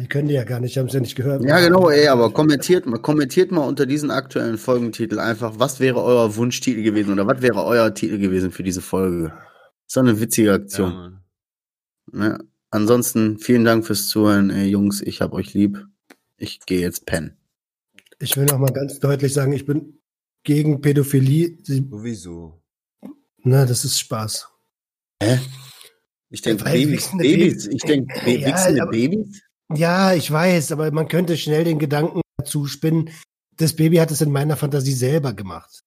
Die können die ja gar nicht, haben sie ja nicht gehört. Ja, genau, ey, aber kommentiert mal, kommentiert mal unter diesen aktuellen Folgentitel einfach, was wäre euer Wunschtitel gewesen oder was wäre euer Titel gewesen für diese Folge. So eine witzige Ja, Aktion. Mann. Ne? Ansonsten vielen Dank fürs Zuhören, ey, Jungs, ich hab euch lieb. Ich gehe jetzt pennen. Ich will noch mal ganz deutlich sagen, ich bin gegen Pädophilie. Sie, Sowieso. na, das ist Spaß. Hä? Ich denke Babys, Babys, Babys- ich denke Ja, Babys. Ja, ich weiß, aber man könnte schnell den Gedanken dazu spinnen, das Baby hat es in meiner Fantasie selber gemacht.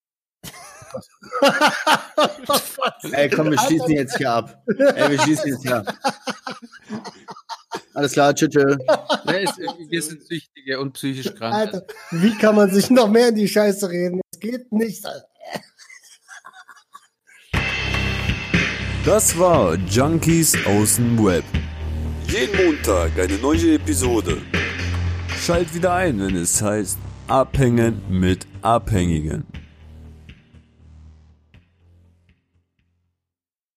Ey, komm, wir schließen jetzt hier ab. Ey, wir schließen jetzt hier ab. Alles klar, tschüss. wir sind Süchtige und psychisch krank. Alter, wie kann man sich noch mehr in die Scheiße reden? Es geht nicht. Alter. Das war Junkies aus dem Web. Jeden Montag eine neue Episode. Schalt wieder ein, wenn es heißt Abhängen mit Abhängigen.